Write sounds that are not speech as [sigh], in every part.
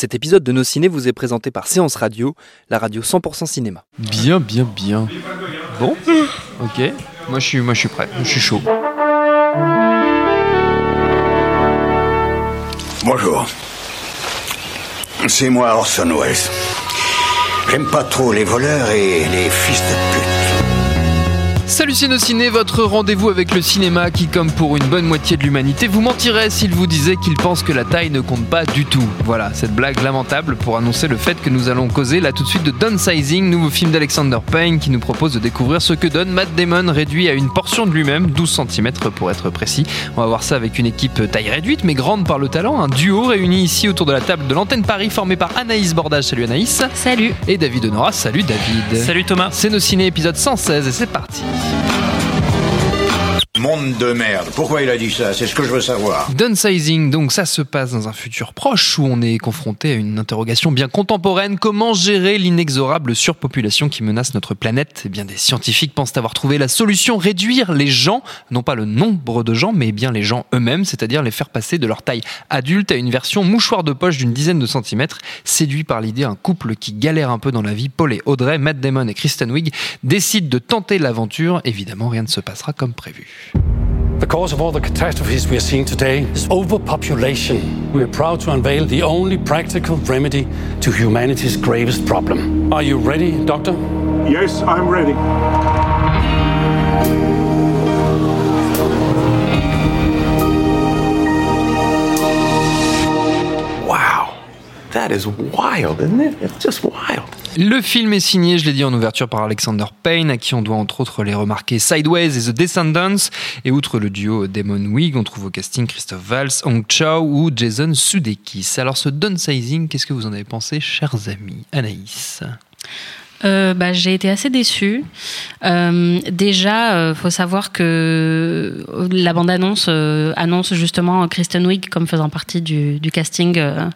Cet épisode de Nos Ciné vous est présenté par Séance Radio, la radio 100% cinéma. Bien, bien, bien. Bon, [gasps] ok. Moi je suis, moi je suis prêt. Je suis chaud. Bonjour. C'est moi Orson Welles. J'aime pas trop les voleurs et les fils de pute. Salut Ciné, votre rendez-vous avec le cinéma qui, comme pour une bonne moitié de l'humanité, vous mentirait s'il vous disait qu'il pense que la taille ne compte pas du tout. Voilà, cette blague lamentable pour annoncer le fait que nous allons causer là tout de suite de Downsizing, nouveau film d'Alexander Payne qui nous propose de découvrir ce que donne Matt Damon réduit à une portion de lui-même, 12 cm pour être précis. On va voir ça avec une équipe taille réduite mais grande par le talent, un duo réuni ici autour de la table de l'antenne Paris formé par Anaïs Bordage, salut Anaïs. Salut. Et David Honora, salut David. Salut Thomas. C'est nos ciné épisode 116 et c'est parti. Thank you. Monde de merde. Pourquoi il a dit ça? C'est ce que je veux savoir. Downsizing, donc ça se passe dans un futur proche où on est confronté à une interrogation bien contemporaine. Comment gérer l'inexorable surpopulation qui menace notre planète? Eh bien, des scientifiques pensent avoir trouvé la solution, réduire les gens, non pas le nombre de gens, mais bien les gens eux-mêmes, c'est-à-dire les faire passer de leur taille adulte à une version mouchoir de poche d'une dizaine de centimètres. Séduit par l'idée, un couple qui galère un peu dans la vie, Paul et Audrey, Matt Damon et Kristen Wiig, décident de tenter l'aventure. Évidemment, rien ne se passera comme prévu. The cause of all the catastrophes we are seeing today is overpopulation. We are proud to unveil the only practical remedy to humanity's gravest problem. Are you ready, Doctor? Yes, I'm ready. That is wild, isn't it? It's just wild. Le film est signé, je l'ai dit en ouverture, par Alexander Payne, à qui on doit entre autres les remarquer Sideways et The Descendants. Et outre le duo Damon Wig, on trouve au casting Christophe Valls, Hong Chow ou Jason Sudeikis. Alors ce downsizing, qu'est-ce que vous en avez pensé, chers amis? Anaïs? Euh, bah, j'ai été assez déçue. Euh, déjà, euh, faut savoir que la bande-annonce euh, annonce justement Kristen Wiig comme faisant partie du, du casting euh,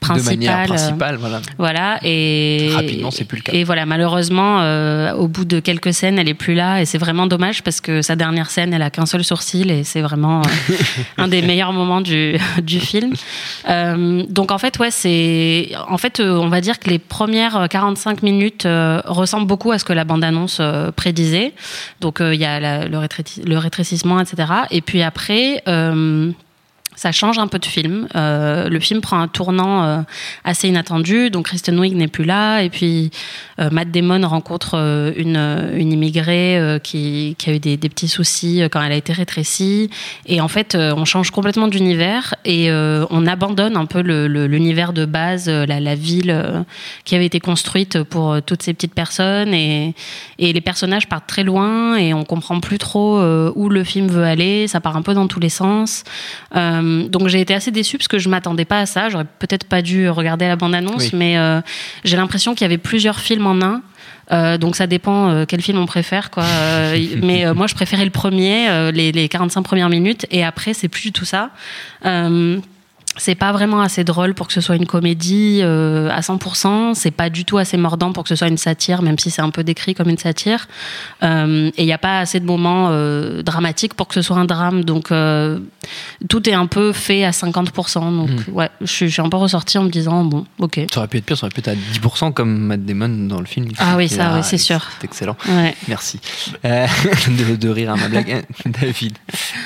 principal. De manière euh, principale, voilà. Voilà et Rapidement, c'est plus le cas. Et voilà, malheureusement, euh, au bout de quelques scènes, elle est plus là et c'est vraiment dommage parce que sa dernière scène, elle a qu'un seul sourcil et c'est vraiment euh, [laughs] un des [laughs] meilleurs moments du, [laughs] du film. Euh, donc en fait, ouais, c'est en fait, euh, on va dire que les premières 45 minutes euh, ressemblent beaucoup à ce que la bande-annonce euh, prédisait. Donc euh, il y a le, rétrécissement, etc. Et puis après. Ça change un peu de film. Euh, le film prend un tournant euh, assez inattendu. Donc Kristen Wiig n'est plus là. Et puis euh, Matt Damon rencontre une, immigrée qui, a eu des, petits soucis quand elle a été rétrécie. Et en fait, on change complètement d'univers et on abandonne un peu l'univers de base, la, ville qui avait été construite pour toutes ces petites personnes. Et, les personnages partent très loin et on comprend plus trop où le film veut aller. Ça part un peu dans tous les sens. Donc j'ai été assez déçue parce que je m'attendais pas à ça. J'aurais peut-être pas dû regarder la bande-annonce, Oui. mais euh, j'ai l'impression qu'il y avait plusieurs films en un. Euh, donc ça dépend euh, quel film on préfère quoi. Euh, mais euh, moi je préférais le premier, euh, les, les 45 premières minutes, et après c'est plus du tout ça. C'est pas vraiment assez drôle pour que ce soit une comédie euh, à 100%. C'est pas du tout assez mordant pour que ce soit une satire, même si c'est un peu décrit comme une satire. Euh, et il n'y a pas assez de moments euh, dramatiques pour que ce soit un drame. Donc euh, tout est un peu fait à 50%. Donc ouais, je suis, je suis un peu ressortie en me disant bon, ok. Ça aurait pu être pire, ça aurait pu être à 10% comme Matt Damon dans le film. Ah oui, ça, oui, c'est sûr. C'est excellent. Ouais. Merci Euh, [laughs] de, de rire à ma blague. [laughs] David.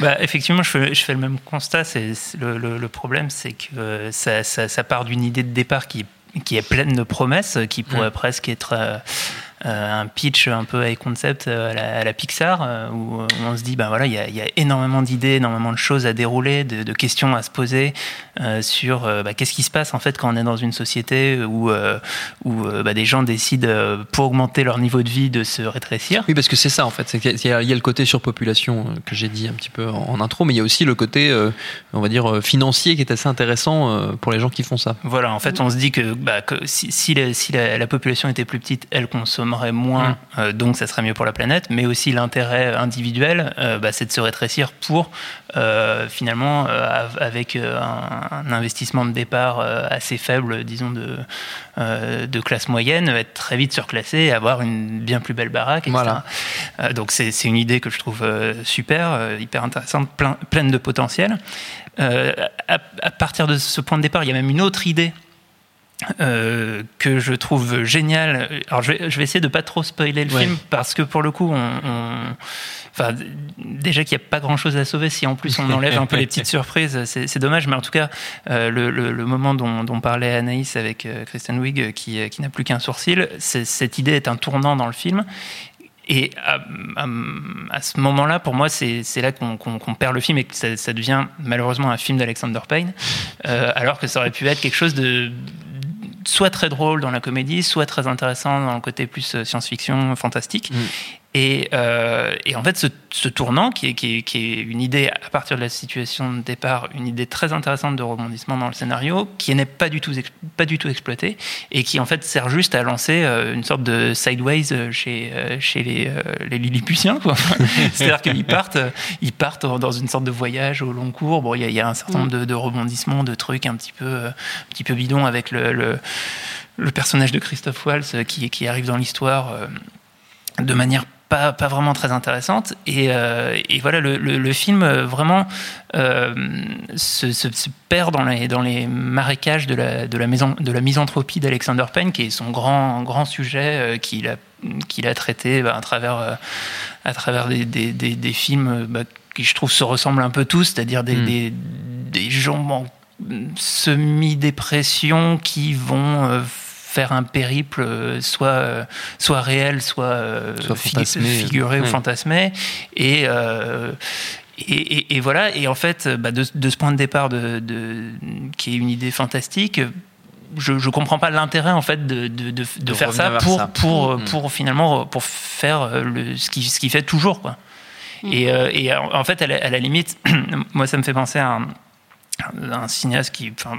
Bah, effectivement, je fais, je fais le même constat. C'est c'est le, le- le problème, c'est que euh, ça, ça- ça part d'une idée de départ qui, qui est pleine de promesses, qui pourrait presque être euh, un pitch un peu high concept à la, Pixar, où, on se dit, ben voilà, il y a, énormément d'idées, énormément de choses à dérouler, de, questions à se poser sur bah, qu'est-ce qui se passe en fait quand on est dans une société où, où bah, des gens décident, pour augmenter leur niveau de vie, de se rétrécir. Oui, parce que c'est ça en fait. Il y, a le côté surpopulation que j'ai dit un petit peu en, intro, mais il y a aussi le côté, on va dire, financier qui est assez intéressant pour les gens qui font ça. Voilà, en fait, on se dit que, bah, si, si, la, population était plus petite, elle consommerait moins, mm. euh, donc ça serait mieux pour la planète, mais aussi l'intérêt individuel, euh, bah, c'est de se rétrécir pour euh, finalement, avec un, investissement de départ assez faible, disons, de, de classe moyenne, être très vite surclassé et avoir une bien plus belle baraque, etc. Voilà. donc c'est une idée que je trouve super, hyper intéressante, plein, pleine de potentiel. Euh, à, partir de ce point de départ, il y a même une autre idée euh, que je trouve géniale. Alors, je vais, essayer de pas trop spoiler le film parce que pour le coup, on, enfin, déjà qu'il n'y a pas grand chose à sauver. Si en plus on enlève un peu les petites [laughs] surprises, c'est dommage. Mais en tout cas, euh, le, moment dont, parlait Anaïs avec Kristen Wiig, qui, qui n'a plus qu'un sourcil, cette idée est un tournant dans le film. Et à, ce moment-là, pour moi, c'est là qu'on perd le film et que ça, devient malheureusement un film d'Alexander Payne, euh, alors que ça aurait pu être quelque chose de soit très drôle dans la comédie, soit très intéressant dans le côté plus euh, science-fiction, fantastique. Euh, et, en fait, ce, tournant, qui est, une idée à partir de la situation de départ, une idée très intéressante de rebondissement dans le scénario, qui n'est pas du tout pas exploitée et qui en fait sert juste à lancer euh, une sorte de sideways euh, chez les, les Lilliputiens. [laughs] C'est-à-dire qu'ils partent ils partent dans une sorte de voyage au long cours. Bon, il y, a un certain nombre de, rebondissements, de trucs un petit peu un bidons avec le, personnage de Christophe Waltz qui arrive dans l'histoire de manière pas, pas vraiment très intéressante. Et, euh, et voilà, le, le, film euh, vraiment euh, se, se, perd dans les, dans les marécages de la, de la, maison, de la misanthropie d'Alexander Payne, qui est son grand, grand sujet qu'il a, qu'il a traité bah, à travers, à travers des, des, des, films bah, qui, je trouve, se ressemblent un peu tous, c'est-à-dire des, mm. des, des gens en semi-dépression qui vont faire un périple euh, soit, euh, soit réel, soit, euh, figuré ou fantasmé. Et, et, et, voilà, et en fait, bah, de, ce point de départ, de, qui est une idée fantastique, je ne comprends pas l'intérêt en fait de, de, faire ça pour, pour, mm. pour, finalement pour faire le, ce qu'il ce qui fait toujours. Quoi. Mm. Et, et, en fait, à la, limite, [clears throat] moi, ça me fait penser à un, un cinéaste qui, enfin,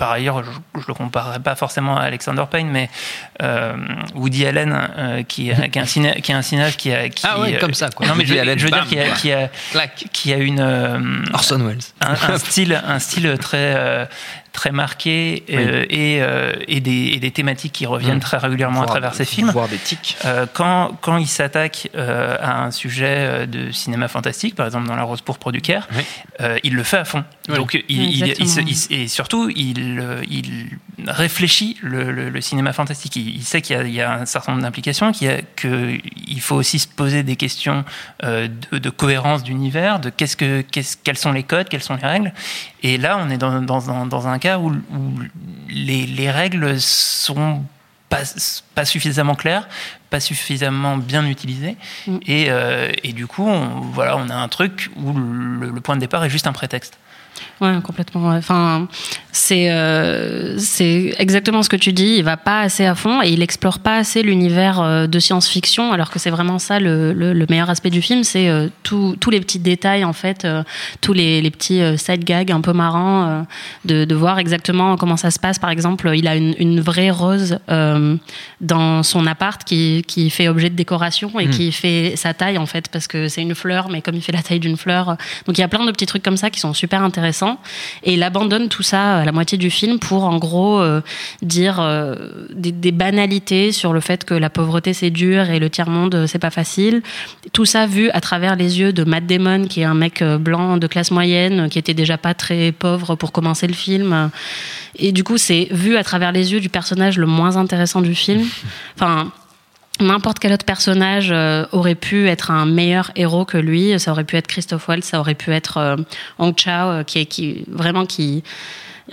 par ailleurs, je ne le comparerai pas forcément à Alexander Payne, mais euh, Woody Allen, euh, qui, qui, est un qui est un cinéaste qui a. Qui, ah oui, comme ça, quoi. Non, mais je, je, veux dire, qui a, qui a, qui a une. Euh, Orson Welles. Un, style, un style très très marqué euh, et, euh, et, des, et, des, thématiques qui reviennent mm. très régulièrement à travers ces films. Voire des tics. Euh, quand, quand il s'attaque à un sujet de cinéma fantastique, par exemple dans La Rose pourpre du Caire, il le fait à fond. Donc, il, il, et surtout, il, il réfléchit le, le, cinéma fantastique. Il, sait qu'il y, y, a un certain nombre d'implications, qu'il faut aussi se poser des questions de, de cohérence d'univers, de qu'est-ce que, qu'est-ce, quels sont les codes, quelles sont les règles. Et là, on est dans, dans, dans un cas où, les, les, règles sont pas, pas, suffisamment claires, pas suffisamment bien utilisées. Mm. Et, euh, et, du coup, on, voilà, on a un truc où le point de départ est juste un prétexte. Ouais, complètement. Enfin, c'est euh, c'est exactement ce que tu dis. Il va pas assez à fond et il explore pas assez l'univers euh, de science-fiction, alors que c'est vraiment ça le, le, meilleur aspect du film, c'est euh, tous les petits détails en fait, tous les, les, petits side gags un peu marrants, de, de, voir exactement comment ça se passe. Par exemple, il a une, une vraie rose dans son appart qui, qui fait objet de décoration et hmm. qui fait sa taille en fait, parce que c'est une fleur, mais comme il fait la taille d'une fleur, donc il y a plein de petits trucs comme ça qui sont super intéressants et il abandonne tout ça à la moitié du film pour, en gros, euh, dire euh, des, banalités sur le fait que la pauvreté c'est dur et le tiers-monde euh, c'est pas facile. Tout ça vu à travers les yeux de Matt Damon, qui est un mec blanc de classe moyenne, qui était déjà pas très pauvre pour commencer le film. Et du coup, c'est vu à travers les yeux du personnage le moins intéressant du film. [laughs] Enfin, N'importe quel autre personnage euh, aurait pu être un meilleur héros que lui. Ça aurait pu être Christophe Waltz, ça aurait pu être euh, Hong Chao, euh, qui est qui vraiment qui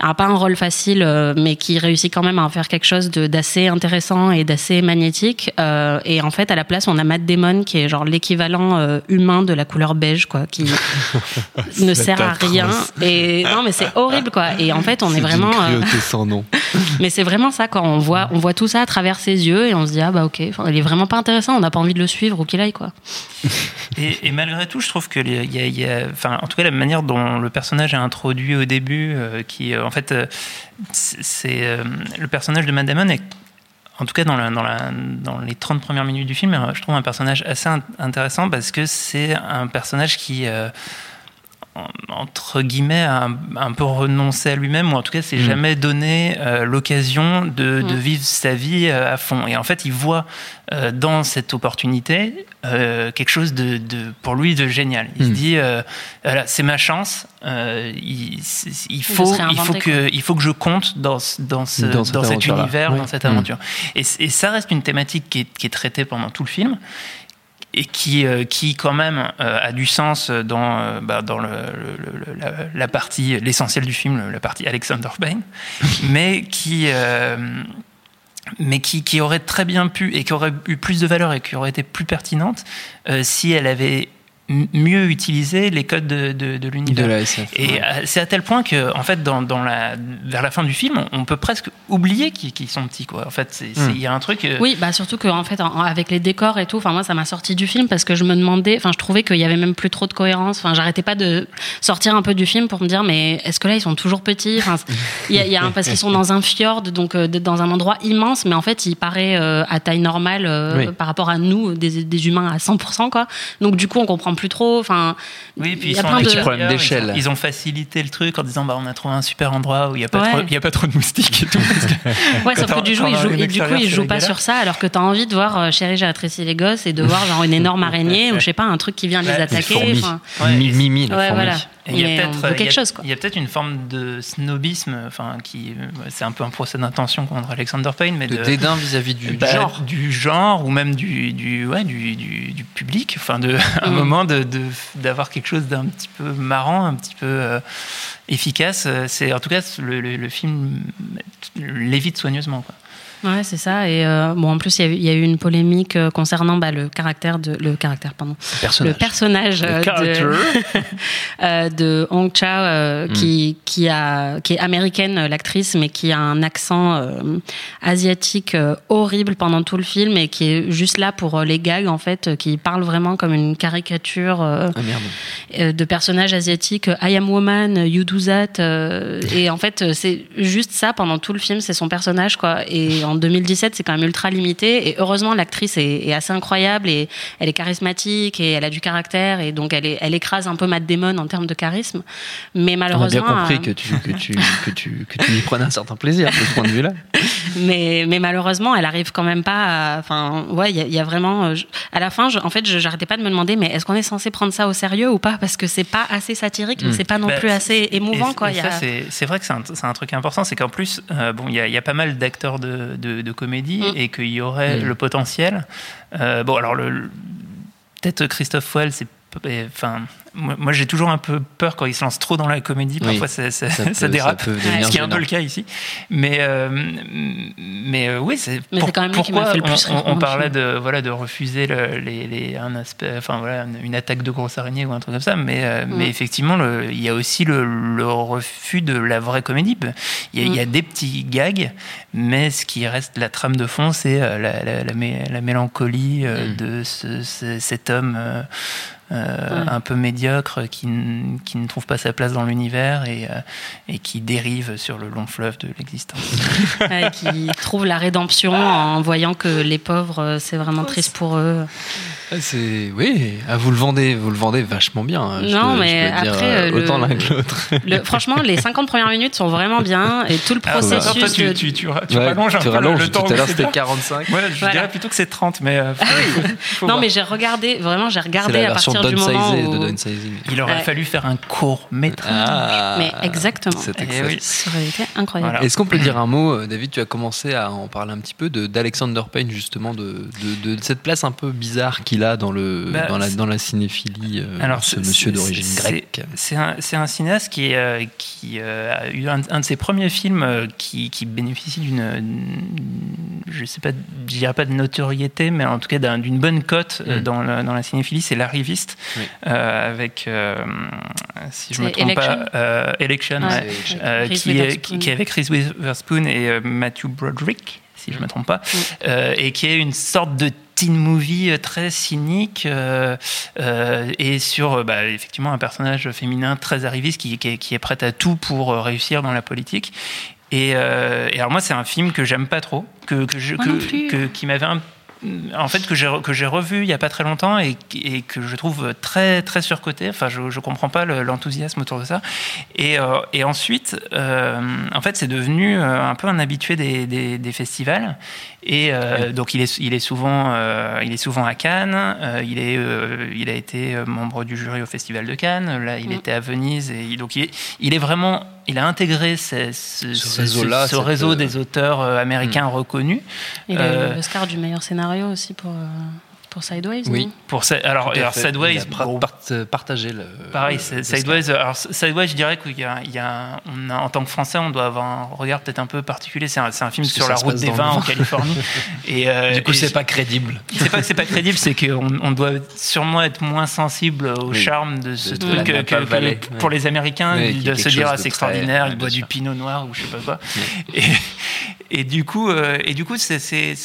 a pas un rôle facile, euh, mais qui réussit quand même à en faire quelque chose de- d'assez intéressant et d'assez magnétique. Euh, et en fait, à la place, on a Matt Damon qui est genre l'équivalent euh, humain de la couleur beige, quoi, qui [laughs] ne sert à rien. Et non, mais c'est horrible, quoi. Et en fait, on est, vraiment. euh, sans nom. [laughs] mais c'est vraiment ça, quand on voit, on voit tout ça à travers ses yeux et on se dit ah bah ok, il est vraiment pas intéressant, on n'a pas envie de le suivre ou qu'il aille quoi. Et, et malgré tout, je trouve que y a, y a- enfin, en tout cas, la manière dont le personnage est introduit au début, euh, qui, euh, en fait, euh, c'est euh, le personnage de Matt Damon est en tout cas, dans, les 30 premières minutes du film, euh, je trouve un personnage assez in- intéressant parce que c'est un personnage qui, entre guillemets, un, un peu renoncé à lui-même, ou en tout cas, s'est Mm. jamais donné euh, l'occasion de, de Mm. vivre sa vie euh, à fond. Et en fait, il voit euh, dans cette opportunité euh, quelque chose de, de- pour lui de génial. Il se Mm. dit, euh, voilà, c'est ma chance. euh, il, il De faut, il faut que, il faut que je compte dans, dans, ce, Dans cet univers, dans cette aventure. Et, et ça reste une thématique qui est, qui est traitée pendant tout le film et qui, euh, qui quand même euh, a du sens dans, euh, bah, dans le, le- le- la, la partie, l'essentiel du film, la partie Alexander Payne, [laughs] mais qui, mais qui, qui aurait très bien pu et qui aurait eu plus de valeur et qui aurait été plus pertinente euh, si elle avait mieux utilisé les codes de, de, de l'univers. De la SF. Et ouais. euh, c'est à tel point que, en fait, dans, dans la, vers la fin du film, on peut presque oublier qu'ils sont petits, quoi. En fait, c'est- c'est- il Hmm. y a un truc. euh, Oui, bah surtout que en fait en- avec les décors et tout, enfin moi ça m'a sorti du film parce que je me demandais, enfin je trouvais qu'il y avait même plus trop de cohérence. Enfin j'arrêtais pas de sortir un peu du film pour me dire mais est-ce que là ils sont toujours petits? Enfin il y a, il y a un, parce qu'ils sont dans un fjord donc euh, dans un endroit immense, mais en fait il paraît euh, à taille normale euh, Oui. par rapport à nous des, des humains à 100% quoi. Donc du coup on comprend plus trop. Enfin Oui, puis il ils y a plein de l'extérieur, problème ils d'échelle. ont- Ils, ont facilité le truc en disant bah on a trouvé un super endroit où il y a pas Ouais. trop, il y a pas trop de moustiques et tout. parce que- [laughs] Ouais, sauf que du, on joue, du coup, extérieur, il c'est joue la pas sur ça, alors que t'as envie de voir euh, Chérie, j'ai rétréci les gosses et de [laughs] voir genre une énorme araignée ou je sais pas, un truc qui vient les attaquer. Mimi, la Ouais, fourmi. voilà. Il y a peut-être quelque chose, quoi. il y a peut-être une forme de snobisme, enfin qui euh, c'est un peu un procès d'intention contre Alexander Payne, mais De de, dédain vis-à-vis du, du bah, genre. du genre ou même du du ouais du, du, du public, enfin de [laughs] un Mm. moment de d'avoir quelque chose d'un petit peu marrant, un petit peu euh, efficace. Euh, C'est en tout cas le, le, le film l'évite soigneusement quoi. Ouais, c'est ça. Et euh, bon, en plus, il y a eu- il y, a eu une polémique euh, concernant bah, le caractère de le caractère, pardon, personnage. le personnage euh, de, [laughs] de Hong Chao, euh, qui qui a qui est américaine, l'actrice, mais qui a un accent euh, asiatique horrible pendant tout le film et qui est juste là pour les gags en fait, qui parle vraiment comme une caricature. Ah de personnages asiatiques euh, I am woman, you do that et en fait c'est juste ça pendant tout le film c'est son personnage quoi et en 2017 c'est quand même ultra limité et heureusement l'actrice est, est assez incroyable et elle est charismatique et elle a du caractère et donc elle, est, elle écrase un peu Matt Damon en termes de charisme mais On a bien malheureusement compris euh, que tu, que, tu, que, tu, que tu y prenais un certain plaisir de ce point de vue-là. [laughs] mais, mais malheureusement, elle arrive quand même pas. à- Enfin, ouais, il y, a- il y a vraiment. euh, je- à la fin, je- en fait, j'arrêtais pas de me demander, mais est-ce qu'on est censé prendre ça au sérieux ou pas? Parce que c'est pas assez satirique, mais Mm. c'est pas non Bah, plus assez émouvant, et- quoi. a- c'est vrai que c'est un, truc important, c'est qu'en plus, euh, bon, il y, a- il y a pas mal d'acteurs de, de, de comédie Mm. et qu'il y aurait Mm. le potentiel. Euh, bon, alors le, le- peut-être Christophe Fouel, c'est enfin. Moi, moi, j'ai toujours un peu peur quand il se lance trop dans la comédie. Oui. Parfois, ça, ça- Ça [laughs] peut- ça dérape. ça peut devenir ce qui est un peu le cas ici. Mais, euh, mais euh, oui, c'est m'a pourquoi fait le plus on, on- parlait de voilà de refuser le- les, les- un aspect, enfin voilà, une, une attaque de grosse araignée ou un truc comme ça. Mais, euh, Mm. mais effectivement, le- il y a aussi le, le refus de la vraie comédie. Il y, a, il y a Mm. des petits gags, mais ce qui reste la trame de fond, c'est euh, la, la- la mé- la mélancolie euh, Mm. de ce- ce- cet homme. euh, euh, Ouais. un peu médiocre qui, n- qui ne trouve pas sa place dans l'univers et, euh, et qui dérive sur le long fleuve de l'existence. [laughs] Ouais, qui trouve la rédemption en voyant que les pauvres, euh, c'est vraiment triste pour eux. Ah, C'est oui, ah, vous le vendez, vous le vendez vachement bien. hein, je Non, peux- mais je peux dire, après, euh, euh, autant le- l'un que l'autre. Le- franchement, les 50 premières minutes sont vraiment bien et tout le Alors, processus. toi, tu, tu, tu, tu Ouais, rallonges un tu peu rallonges, le temps. Tout à l'heure, c'était bien. 45. Ouais, je Voilà. dirais plutôt que c'est 30, mais euh, faut- faut Non, voir. mais j'ai regardé, vraiment, j'ai regardé la à partir du moment où. de downsizing. il aurait Ouais. fallu faire un court métrage. Ah, Mais exactement. c'est Eh excellent. oui. Ça aurait été incroyable. Voilà. Est-ce qu'on peut dire un mot, David Tu as commencé à en parler un petit peu de- d'Alexander Payne, justement, de, de, de cette place un peu bizarre qu'il qu'il a dans, le, Bah, dans, la, c'est- dans la cinéphilie, euh, Alors, ce monsieur d'origine c'est- grecque C'est un, cinéaste qui, euh, qui euh, a eu un, un de ses premiers films qui, qui bénéficie d'une, je sais pas, je dirais pas de notoriété, mais en tout cas d'un- d'une bonne cote Mm. dans, la, dans la cinéphilie, c'est L'Arriviste, Oui. euh, avec, euh, si je me C'est trompe Election pas, euh, Election, ouais. Euh, qui, est, Witherspoon. qui, qui est avec Reese Witherspoon et euh, Matthew Broderick, si je ne me trompe pas, euh, et qui est une sorte de teen movie euh, très cynique euh, euh, et sur bah, effectivement un personnage féminin très arriviste qui, qui est, qui est prête à tout pour réussir dans la politique. Et, euh, et alors moi c'est un film que j'aime pas trop, que, que je, que- qui m'avait un en fait que j'ai que j'ai revu il y a pas très longtemps et, et que je trouve très très surcoté. Enfin je je comprends pas le- l'enthousiasme autour de ça. Et, euh, et ensuite euh, en fait c'est devenu euh, un peu un habitué des, des, des festivals. Et euh, donc il est il est souvent euh, il est souvent à Cannes. Euh, il est euh, il a été membre du jury au festival de Cannes. Là il Mm. était à Venise et donc il est, il est vraiment il a intégré ce, ce- Ce ce- réseau-là, ce cette, réseau euh, des auteurs euh, américains reconnus. Il a Euh, eu l'Oscar du meilleur scénario aussi pour, euh, pour Sideways. Oui. non pour ça alors, alors. Sideways bon, part- euh, partagé le. Pareil, le- Sideways. Alors Sideways, je dirais qu'il y a, il y a, on a, en tant que Français, on doit avoir un regard peut-être un peu particulier. C'est un, c'est un film sur la route des vins en. Californie. [laughs] Et euh, Du coup, c'est pas crédible. C'est pas que c'est pas crédible, c'est qu'on on doit sûrement être moins sensible au Oui. charme de ce De- truc que, pour ouais. les Américains est de se dire ah, c'est extraordinaire, il boit du pinot noir ou je sais pas quoi. Et, et du coup, euh, et du coup, c'est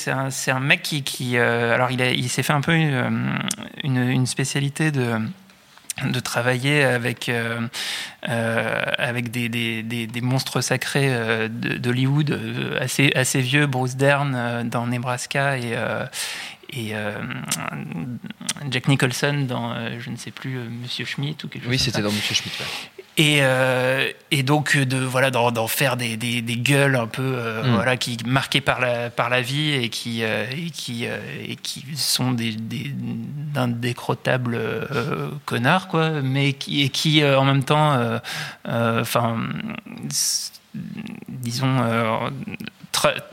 un, mec qui, euh, alors il s'est fait un peu une, euh, spécialité de travailler avec avec des, monstres sacrés d'Hollywood assez assez vieux Bruce Dern dans Nebraska et et euh, Jack Nicholson dans euh, je ne sais plus euh, Monsieur Schmidt ou quelque chose Oui, c'était dans Monsieur Schmitt. ouais. Et, euh, et donc de voilà d'en faire des, des, des gueules un peu euh, Mm. voilà qui marquées par la par la vie et qui et qui et qui sont des d'indécrottables connards quoi mais qui et qui en même temps enfin disons euh,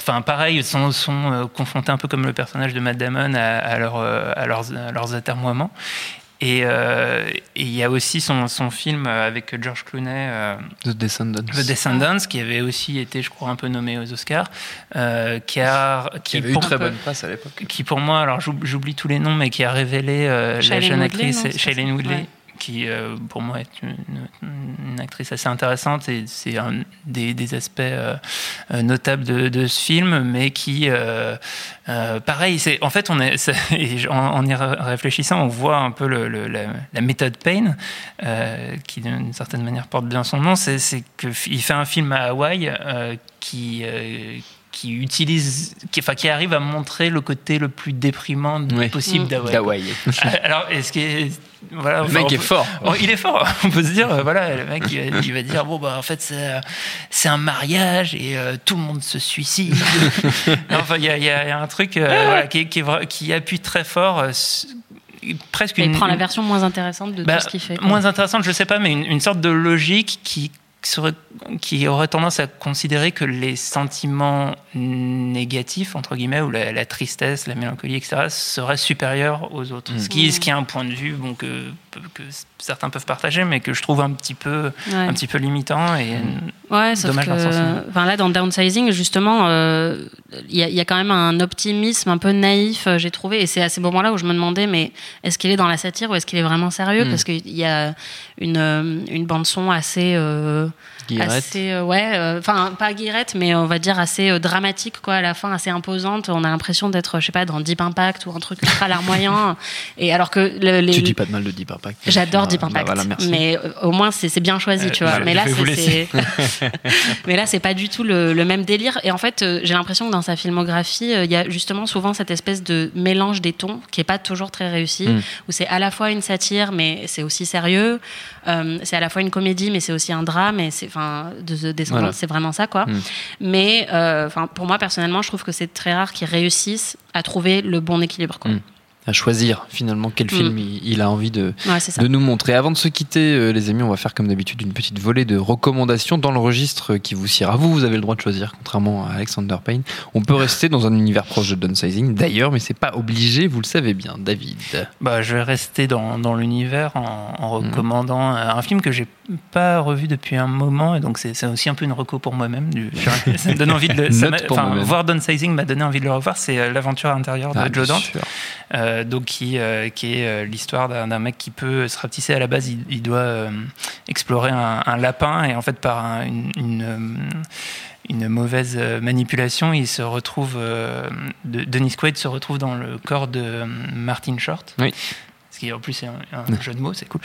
Enfin, pareil, sont, sont euh, confrontés un peu comme le personnage de Matt Damon à, à, leur, euh, à, leurs, à leurs atermoiements. Et euh, et il y a aussi son, son film avec George Clooney, euh, The Descendants. The Descendants, qui avait aussi été, je crois, un peu nommé aux Oscars, euh, qui a Qui avait eu pour- très bonne presse à l'époque. qui pour moi, alors j'oub- j'oublie tous les noms, mais qui a révélé euh, la jeune Woodley, actrice Shailene Woodley, Ouais. Qui euh, pour moi est une, une actrice assez intéressante et c'est un des, des aspects euh, euh, notables de, de ce film, mais qui, euh, pareil, c'est en fait on est, [laughs] et en, en y ré- réfléchissant, on voit un peu le, le- la, la méthode Payne, qui d'une certaine manière porte bien son nom, c'est qu'il fait un film à Hawaï qui qui utilise, qui, enfin, qui arrive à montrer le côté le plus déprimant Oui. possible d'Hawaï. D'Hawaï. Alors, est-ce que voilà, Le enfin, mec est fort. Oh, il est fort. [laughs] On peut se dire, euh, voilà, le mec, il va, il va dire, bon, bah, en fait, c'est, euh, c'est un mariage et euh, tout le monde se suicide. Non, [laughs] enfin, il y a, y y un truc euh, voilà, qui, qui, est vra- qui appuie très fort, euh, presque une. il prend la version moins intéressante de bah, tout ce qu'il fait. quoi. Moins intéressante, je sais pas, mais une, une sorte de logique qui qui aurait tendance à considérer que les sentiments négatifs, entre guillemets, ou la, la tristesse, la mélancolie, etc., seraient supérieurs aux autres. Ce, qui, ce qui est un point de vue bon, que, que certains peuvent partager, mais que je trouve un petit peu, Ouais. un petit peu limitant. Et, Ouais, Dommage que, dans ce sens-là. enfin là, dans Downsizing, justement, euh, il y, a- il y a quand même un optimisme un peu naïf, euh, j'ai trouvé, et c'est à ces moments-là où je me demandais, mais est-ce qu'il est dans la satire ou est-ce qu'il est vraiment sérieux? Mm. Parce qu'il y a une, euh, une bande son assez, euh. Assez, euh, ouais, euh, enfin pas guirette, mais on va dire assez euh, dramatique, quoi, à la fin, assez imposante. On a l'impression d'être, je sais pas, dans Deep Impact ou un truc ultra larmoyant. [laughs] et alors que le- les, Tu dis pas de mal de Deep Impact. J'adore Ah, Deep bah Impact, voilà, merci. mais euh, au moins c'est bien choisi, Euh, tu vois. mais là, [laughs] mais là, c'est pas du tout le, le même délire. Et en fait, euh, j'ai l'impression que dans sa filmographie, euh, il y a justement souvent cette espèce de mélange des tons qui est pas toujours très réussi, Mm. où c'est à la fois une satire, mais c'est aussi sérieux. Euh, c'est à la fois une comédie, mais c'est aussi un drame. Et c'est, enfin, de Voilà. c'est vraiment ça, quoi. Mm. Mais, euh, enfin, pour moi personnellement, je trouve que c'est très rare qu'ils réussissent à trouver le bon équilibre, quoi. Mm. À choisir finalement quel Mm. film il, il a envie de, Ouais, nous montrer. Avant de se quitter, euh, les amis, on va faire comme d'habitude une petite volée de recommandations dans le registre qui vous sied à vous. Vous avez le droit de choisir, contrairement à Alexander Payne. On peut rester dans un univers proche de downsizing, d'ailleurs, mais c'est pas obligé, vous le savez bien, David. Bah, je vais rester dans, dans l'univers en, en recommandant un film que j'ai pas revu depuis un moment et donc c'est aussi un peu une reco pour moi-même. [laughs] Ça me donne envie de ça voir Downsizing m'a donné envie de le revoir. C'est euh, l'aventure intérieure de Ah, Joe Dante. Euh, donc qui, euh, qui est euh, l'histoire d'un mec qui peut se rapetisser à la base, il, doit explorer un, lapin et en fait par un- une, mauvaise manipulation, il se retrouve, de- Dennis Quaid se retrouve dans le corps de Martin Short. Qui en plus est un, un [laughs] jeu de mots, c'est cool.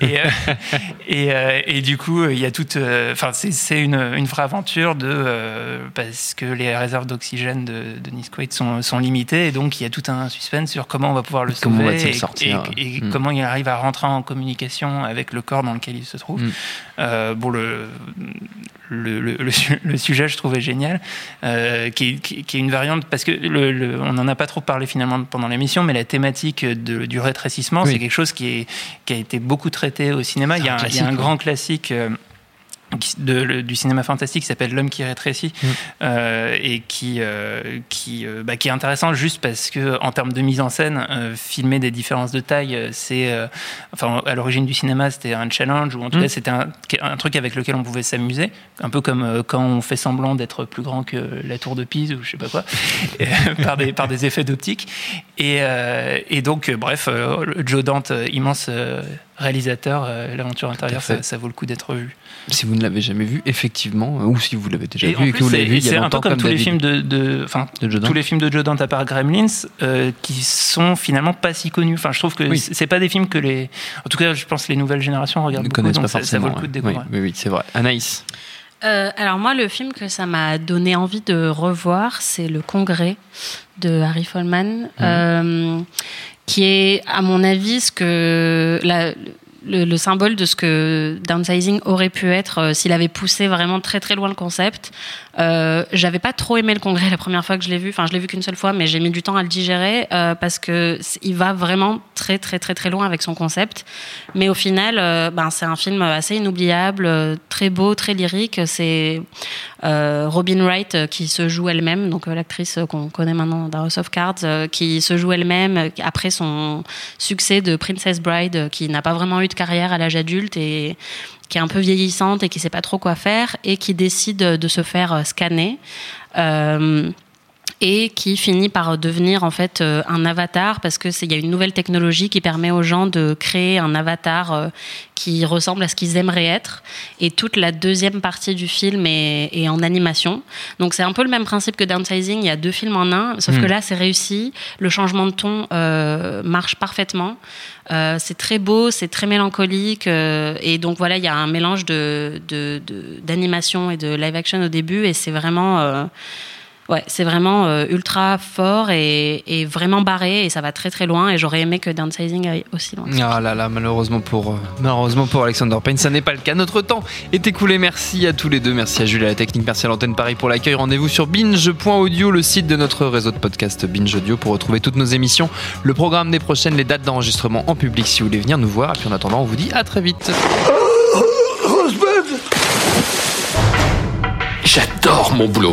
Et, euh, [laughs] et, euh, et du coup, il y a toute. euh, Enfin, c'est- une, une vraie aventure de. euh, parce que les réserves d'oxygène de, de sont, sont limitées, et donc il y a tout un suspense sur comment on va pouvoir le Comment sauver va-t-il sortir et- et Mm. comment il arrive à rentrer en communication avec le corps dans lequel il se trouve. Mm. Euh, bon, le, le, le, le su- le sujet, je trouvais génial, euh, qui, est- qui, qui est une variante, parce que le, on n'en a pas trop parlé finalement pendant l'émission, mais la thématique de- du rétrécissement, Oui. c'est quelque chose qui, est, qui a été beaucoup traité au cinéma. Il y a, un un- il y a classique, un ouais. grand classique. euh, de- du cinéma fantastique qui s'appelle L'homme qui rétrécit Mm. euh, et qui euh, qui euh, bah, qui est intéressant juste parce que en termes de mise en scène filmer des différences de taille c'est enfin à l'origine du cinéma c'était un challenge ou en tout Mm. cas c'était un, un truc avec lequel on pouvait s'amuser un peu comme quand on fait semblant d'être plus grand que la tour de Pise ou je sais pas quoi [laughs] par des par des effets d'optique et euh, et donc euh, bref euh, Joe Dante immense réalisateur l'aventure intérieure ça, ça vaut le coup d'être vu Si vous ne l'avez jamais vu, effectivement, ou si vous l'avez déjà et vu et que vous l'avez vu c'est a un peu comme, tous les films de, de, enfin, tous les films de Joe Dante à part Gremlins, euh, qui sont finalement pas si connus. Enfin, je trouve que Oui. c'est pas des films que les, en tout cas, je pense que les nouvelles générations regardent beaucoup, donc ça, ça vaut le coup de découvrir. Oui, oui, oui, c'est vrai. Anaïs. Euh, alors moi, le film que ça m'a donné envie de revoir, c'est Le Congrès de Harry Folman, euh, qui est, à mon avis, ce que la- le, le symbole de ce que downsizing aurait pu être euh, s'il avait poussé vraiment très très loin le concept. Euh, J'avais pas trop aimé le Congrès la première fois que je l'ai vu. Enfin, je l'ai vu qu'une seule fois, mais j'ai mis du temps à le digérer euh, parce que il va vraiment très très très très loin avec son concept. Mais au final, ben c'est un film assez inoubliable, très beau, très lyrique. C'est Robin Wright qui se joue elle-même, donc l'actrice qu'on connaît maintenant dans House of Cards, qui se joue elle-même après son succès de Princess Bride, qui n'a pas vraiment eu carrière à l'âge adulte et qui est un peu vieillissante et qui sait pas trop quoi faire et qui décide de se faire euh, scanner. Euh, et qui finit par devenir en fait euh, un avatar parce que c'est il y a une nouvelle technologie qui permet aux gens de créer un avatar euh, qui ressemble à ce qu'ils aimeraient être. Et toute la deuxième partie du film est, est en animation. Donc c'est un peu le même principe que Downsizing. Il y a deux films en un sauf que là c'est réussi. Le changement de ton euh, marche parfaitement. Euh, c'est très beau, c'est très mélancolique, euh, et donc voilà, il y a un mélange de d'animation et de live action au début, et c'est vraiment, ouais, c'est vraiment euh, ultra fort et, et vraiment barré, et ça va très très loin. Et j'aurais aimé que Downsizing aille aussi loin. Ah là là, malheureusement pour, euh, malheureusement pour Alexander Payne, ça n'est pas le cas. Notre temps est écoulé. Merci à tous les deux. Merci à Jules à la technique. Merci à l'antenne Paris pour l'accueil. Rendez-vous sur binge.audio, le site de notre réseau de podcast Binge Audio pour retrouver toutes nos émissions, le programme des prochaines, les dates d'enregistrement en public si vous voulez venir nous voir. Et puis en attendant, on vous dit à très vite. J'adore mon boulot.